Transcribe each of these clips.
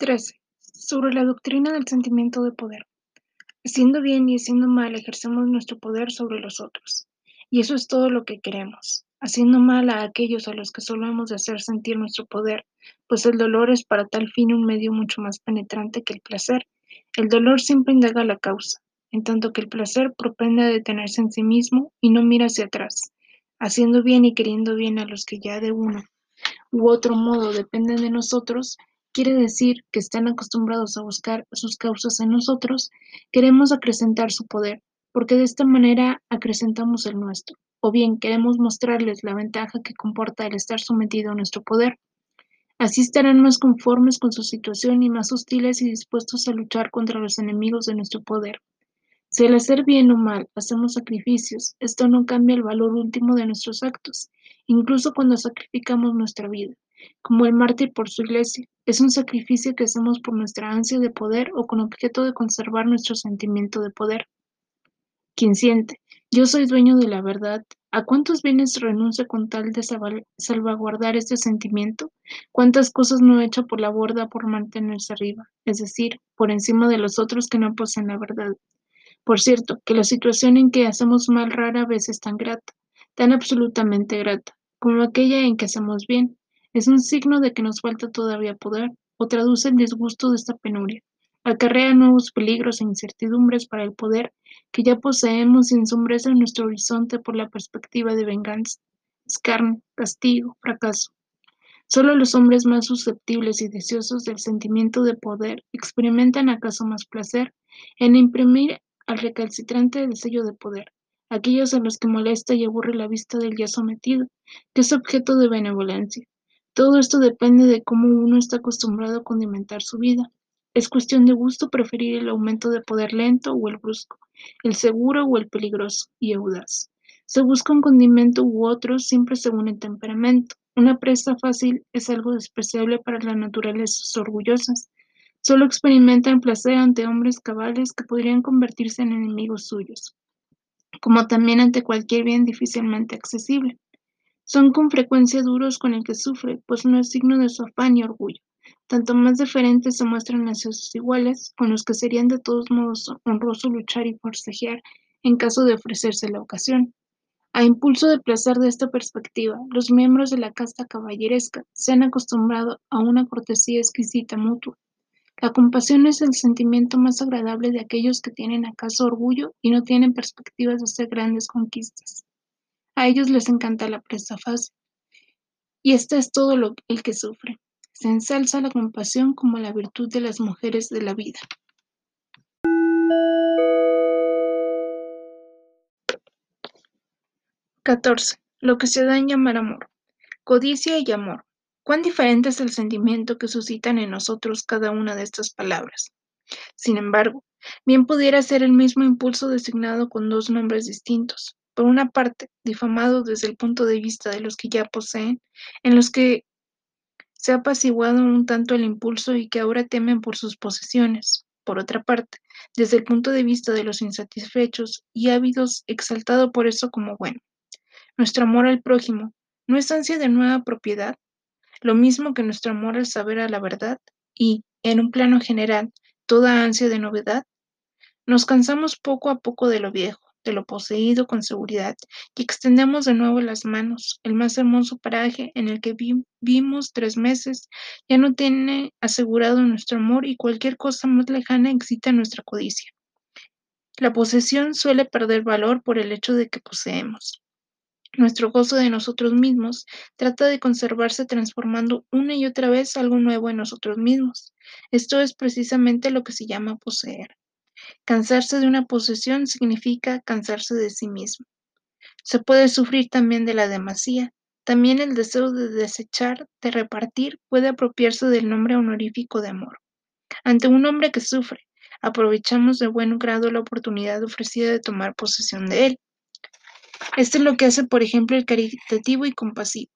13. Sobre la doctrina del sentimiento de poder. Haciendo bien y haciendo mal ejercemos nuestro poder sobre los otros. Y eso es todo lo que queremos. Haciendo mal a aquellos a los que solo hemos de hacer sentir nuestro poder, pues el dolor es para tal fin un medio mucho más penetrante que el placer. El dolor siempre indaga la causa, en tanto que el placer propende a detenerse en sí mismo y no mira hacia atrás, haciendo bien y queriendo bien a los que ya de uno u otro modo dependen de nosotros, quiere decir que están acostumbrados a buscar sus causas en nosotros, queremos acrecentar su poder, porque de esta manera acrecentamos el nuestro, o bien queremos mostrarles la ventaja que comporta el estar sometido a nuestro poder. Así estarán más conformes con su situación y más hostiles y dispuestos a luchar contra los enemigos de nuestro poder. Si al hacer bien o mal hacemos sacrificios, esto no cambia el valor último de nuestros actos, incluso cuando sacrificamos nuestra vida, como el mártir por su iglesia. Es un sacrificio que hacemos por nuestra ansia de poder o con objeto de conservar nuestro sentimiento de poder. Quien siente, yo soy dueño de la verdad, ¿a cuántos bienes renuncia con tal de salvaguardar este sentimiento? ¿Cuántas cosas no hecho por la borda por mantenerse arriba, es decir, por encima de los otros que no poseen la verdad? Por cierto, que la situación en que hacemos mal rara vez es tan grata, tan absolutamente grata, como aquella en que hacemos bien. Es un signo de que nos falta todavía poder, o traduce el disgusto de esta penuria. Acarrea nuevos peligros e incertidumbres para el poder que ya poseemos y ensombrece nuestro horizonte por la perspectiva de venganza, escarnio, castigo, fracaso. Solo los hombres más susceptibles y deseosos del sentimiento de poder experimentan acaso más placer en imprimir al recalcitrante del sello de poder, aquellos a los que molesta y aburre la vista del ya sometido, que es objeto de benevolencia. Todo esto depende de cómo uno está acostumbrado a condimentar su vida. Es cuestión de gusto preferir el aumento de poder lento o el brusco, el seguro o el peligroso y audaz. Se busca un condimento u otro siempre según el temperamento. Una presa fácil es algo despreciable para las naturalezas orgullosas, Solo experimentan placer ante hombres cabales que podrían convertirse en enemigos suyos, como también ante cualquier bien difícilmente accesible. Son con frecuencia duros con el que sufre, pues no es signo de su afán y orgullo. Tanto más diferentes se muestran hacia sus iguales, con los que serían de todos modos honroso luchar y forcejear en caso de ofrecerse la ocasión. A impulso de placer de esta perspectiva, los miembros de la casta caballeresca se han acostumbrado a una cortesía exquisita mutua, la compasión es el sentimiento más agradable de aquellos que tienen acaso orgullo y no tienen perspectivas de hacer grandes conquistas. A ellos les encanta la presa fácil. Y este es todo lo, el que sufre. Se ensalza la compasión como la virtud de las mujeres de la vida. Catorce. Lo que se da en llamar amor. Codicia y amor. Cuán diferente es el sentimiento que suscitan en nosotros cada una de estas palabras. Sin embargo, bien pudiera ser el mismo impulso designado con dos nombres distintos. Por una parte, difamado desde el punto de vista de los que ya poseen, en los que se ha apaciguado un tanto el impulso y que ahora temen por sus posesiones. Por otra parte, desde el punto de vista de los insatisfechos y ávidos, exaltado por eso como bueno. Nuestro amor al prójimo, ¿no es ansia de nueva propiedad? lo mismo que nuestro amor al saber a la verdad y, en un plano general, toda ansia de novedad, nos cansamos poco a poco de lo viejo, de lo poseído con seguridad, y extendemos de nuevo las manos. El más hermoso paraje en el que vimos tres meses ya no tiene asegurado nuestro amor y cualquier cosa más lejana excita nuestra codicia. La posesión suele perder valor por el hecho de que poseemos. Nuestro gozo de nosotros mismos trata de conservarse transformando una y otra vez algo nuevo en nosotros mismos. Esto es precisamente lo que se llama poseer. Cansarse de una posesión significa cansarse de sí mismo. Se puede sufrir también de la demasía. También el deseo de desechar, de repartir, puede apropiarse del nombre honorífico de amor. Ante un hombre que sufre, aprovechamos de buen grado la oportunidad ofrecida de tomar posesión de él. Esto es lo que hace, por ejemplo, el caritativo y compasivo.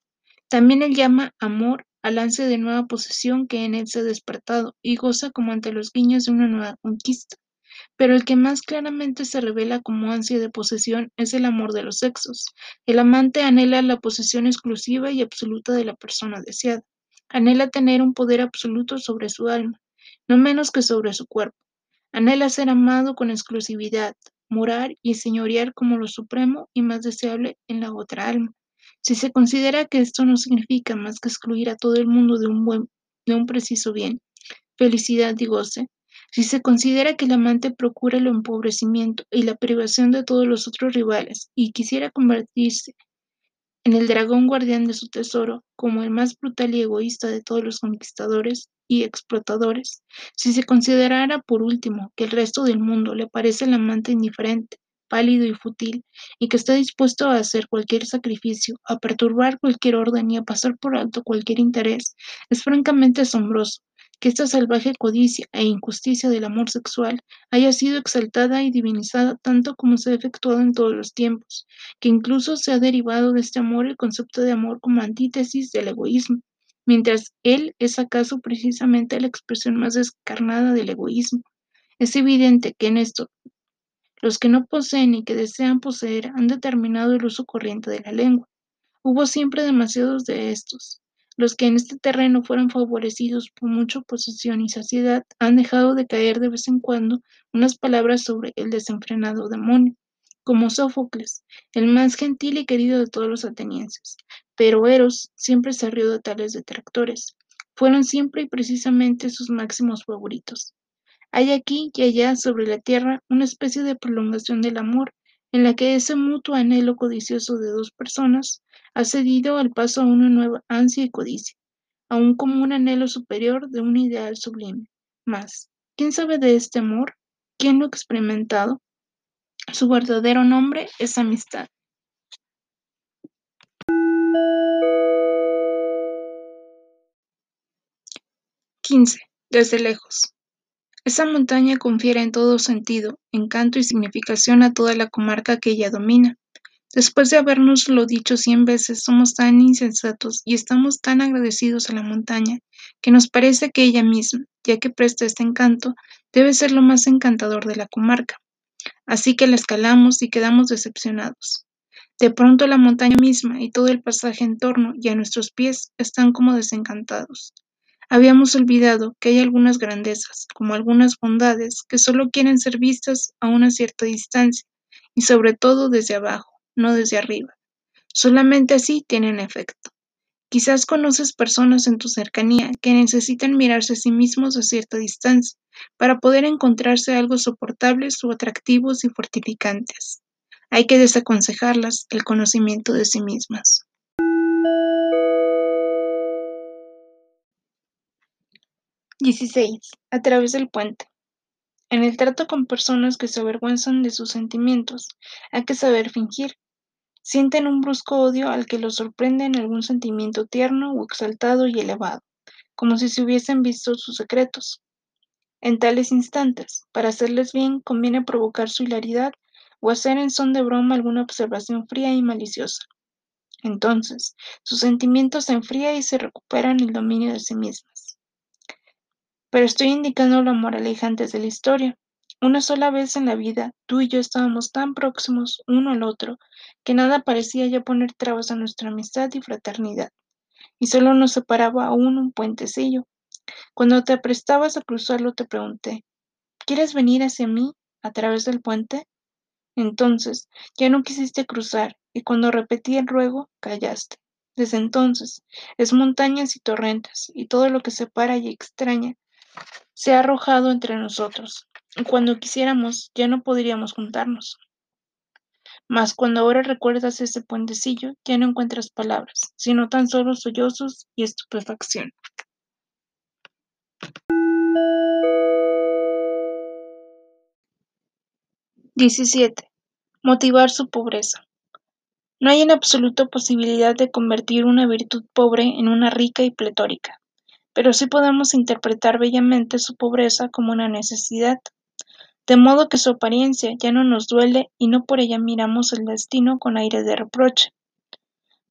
También él llama amor al ansia de nueva posesión que en él se ha despertado y goza como ante los guiños de una nueva conquista. Pero el que más claramente se revela como ansia de posesión es el amor de los sexos. El amante anhela la posesión exclusiva y absoluta de la persona deseada. Anhela tener un poder absoluto sobre su alma. no menos que sobre su cuerpo. Anhela ser amado con exclusividad, morar y señorear como lo supremo y más deseable en la otra alma. Si se considera que esto no significa más que excluir a todo el mundo de un buen, de un preciso bien, felicidad y goce, si se considera que el amante procura el empobrecimiento y la privación de todos los otros rivales y quisiera convertirse en el dragón guardián de su tesoro, como el más brutal y egoísta de todos los conquistadores y explotadores, si se considerara por último que el resto del mundo le parece el amante indiferente, pálido y fútil, y que está dispuesto a hacer cualquier sacrificio, a perturbar cualquier orden y a pasar por alto cualquier interés, es francamente asombroso, que esta salvaje codicia e injusticia del amor sexual haya sido exaltada y divinizada tanto como se ha efectuado en todos los tiempos, que incluso se ha derivado de este amor el concepto de amor como antítesis del egoísmo, mientras él es acaso precisamente la expresión más descarnada del egoísmo. Es evidente que en esto los que no poseen y que desean poseer han determinado el uso corriente de la lengua. Hubo siempre demasiados de estos, los que en este terreno fueron favorecidos por mucha posesión y saciedad han dejado de caer de vez en cuando unas palabras sobre el desenfrenado demonio, como Sófocles, el más gentil y querido de todos los atenienses. Pero Eros siempre se rió de tales detractores. Fueron siempre y precisamente sus máximos favoritos. Hay aquí y allá sobre la tierra una especie de prolongación del amor, en la que ese mutuo anhelo codicioso de dos personas ha cedido al paso a una nueva ansia y codicia, aún como un anhelo superior de un ideal sublime. Mas, ¿quién sabe de este amor? ¿Quién lo ha experimentado? Su verdadero nombre es amistad. XV. Desde lejos. Esa montaña confiere en todo sentido, encanto y significación a toda la comarca que ella domina. Después de habernoslo dicho cien veces, somos tan insensatos y estamos tan agradecidos a la montaña, que nos parece que ella misma, ya que presta este encanto, debe ser lo más encantador de la comarca. Así que la escalamos y quedamos decepcionados. De pronto la montaña misma y todo el pasaje en torno y a nuestros pies están como desencantados. Habíamos olvidado que hay algunas grandezas, como algunas bondades, que solo quieren ser vistas a una cierta distancia, y sobre todo desde abajo no desde arriba. Solamente así tienen efecto. Quizás conoces personas en tu cercanía que necesitan mirarse a sí mismos a cierta distancia para poder encontrarse algo soportables o atractivos y fortificantes. Hay que desaconsejarlas el conocimiento de sí mismas. XVI. A través del puente. En el trato con personas que se avergüenzan de sus sentimientos, hay que saber fingir, Sienten un brusco odio al que los sorprende en algún sentimiento tierno o exaltado y elevado, como si se hubiesen visto sus secretos. En tales instantes, para hacerles bien, conviene provocar su hilaridad o hacer en son de broma alguna observación fría y maliciosa. Entonces, su sentimiento se enfría y se recuperan el dominio de sí mismas. Pero estoy indicando la moraleja antes de la historia. Una sola vez en la vida, tú y yo estábamos tan próximos uno al otro que nada parecía ya poner trabas a nuestra amistad y fraternidad, y solo nos separaba aún un puentecillo. Cuando te aprestabas a cruzarlo te pregunté, ¿quieres venir hacia mí a través del puente? Entonces ya no quisiste cruzar, y cuando repetí el ruego, callaste. Desde entonces, es montañas y torrentes, y todo lo que separa y extraña se ha arrojado entre nosotros. Cuando quisiéramos, ya no podríamos juntarnos. Mas cuando ahora recuerdas ese puentecillo, ya no encuentras palabras, sino tan solo sollozos y estupefacción. XVII. Motivar su pobreza. No hay en absoluto posibilidad de convertir una virtud pobre en una rica y pletórica, pero sí podemos interpretar bellamente su pobreza como una necesidad, de modo que su apariencia ya no nos duele y no por ella miramos el destino con aire de reproche.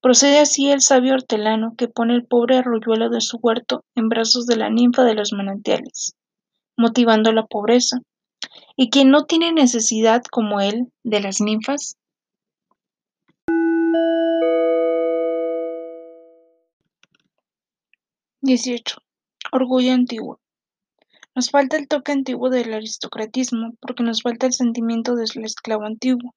Procede así el sabio hortelano que pone el pobre arroyuelo de su huerto en brazos de la ninfa de los manantiales, motivando la pobreza. ¿Y quien no tiene necesidad como él de las ninfas? XVIII. Orgullo antiguo. Nos falta el toque antiguo del aristocratismo, porque nos falta el sentimiento del esclavo antiguo.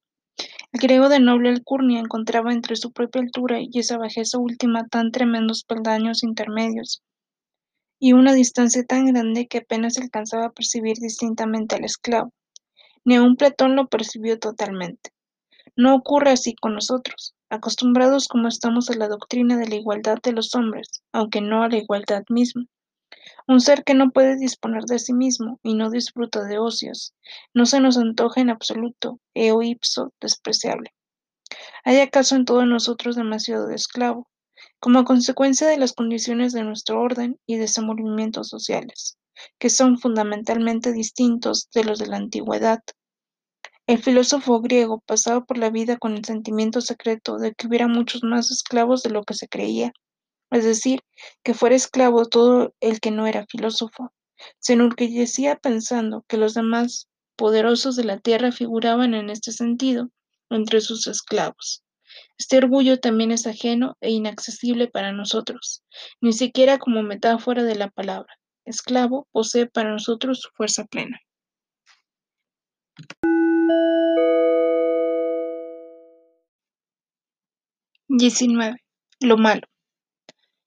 El griego de noble alcurnia encontraba entre su propia altura y esa bajeza última tan tremendos peldaños intermedios, y una distancia tan grande que apenas alcanzaba a percibir distintamente al esclavo. Ni aun Platón lo percibió totalmente. No ocurre así con nosotros, acostumbrados como estamos a la doctrina de la igualdad de los hombres, aunque no a la igualdad misma. Un ser que no puede disponer de sí mismo y no disfruta de ocios, no se nos antoja en absoluto, eo ipso, despreciable. ¿Hay acaso en todos nosotros demasiado de esclavo, como consecuencia de las condiciones de nuestro orden y desenvolvimientos sociales, que son fundamentalmente distintos de los de la antigüedad, el filósofo griego pasaba por la vida con el sentimiento secreto de que hubiera muchos más esclavos de lo que se creía, es decir, que fuera esclavo todo el que no era filósofo. Se enorgullecía pensando que los demás poderosos de la tierra figuraban en este sentido entre sus esclavos. Este orgullo también es ajeno e inaccesible para nosotros, ni siquiera como metáfora de la palabra. Esclavo posee para nosotros su fuerza plena. 19. Lo malo.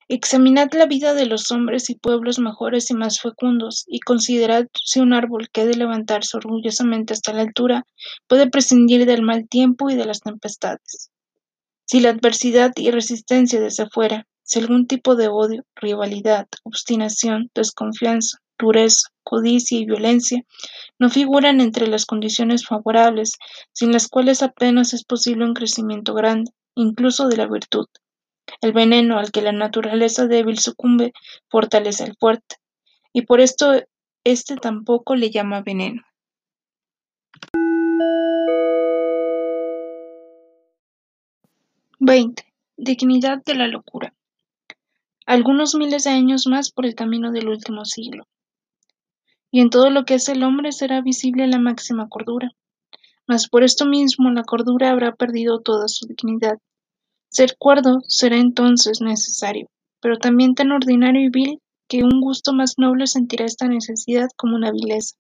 Examinad la vida de los hombres y pueblos mejores y más fecundos, y considerad si un árbol que ha de levantarse orgullosamente hasta la altura puede prescindir del mal tiempo y de las tempestades. Si la adversidad y resistencia desde afuera, si algún tipo de odio, rivalidad, obstinación, desconfianza, dureza, codicia y violencia no figuran entre las condiciones favorables, sin las cuales apenas es posible un crecimiento grande, incluso de la virtud. El veneno al que la naturaleza débil sucumbe fortalece al fuerte, y por esto éste tampoco le llama veneno. Veinte. Dignidad de la locura. Algunos miles de años más por el camino del último siglo. Y en todo lo que es el hombre será visible la máxima cordura. Mas por esto mismo la cordura habrá perdido toda su dignidad ser cuerdo será entonces necesario, pero también tan ordinario y vil que un gusto más noble sentirá esta necesidad como una vileza.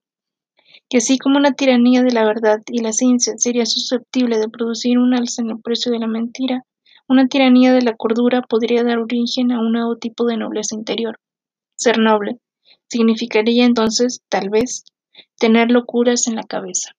Que así como una tiranía de la verdad y la ciencia sería susceptible de producir un alza en el precio de la mentira, una tiranía de la cordura podría dar origen a un nuevo tipo de nobleza interior. Ser noble significaría entonces, tal vez, tener locuras en la cabeza.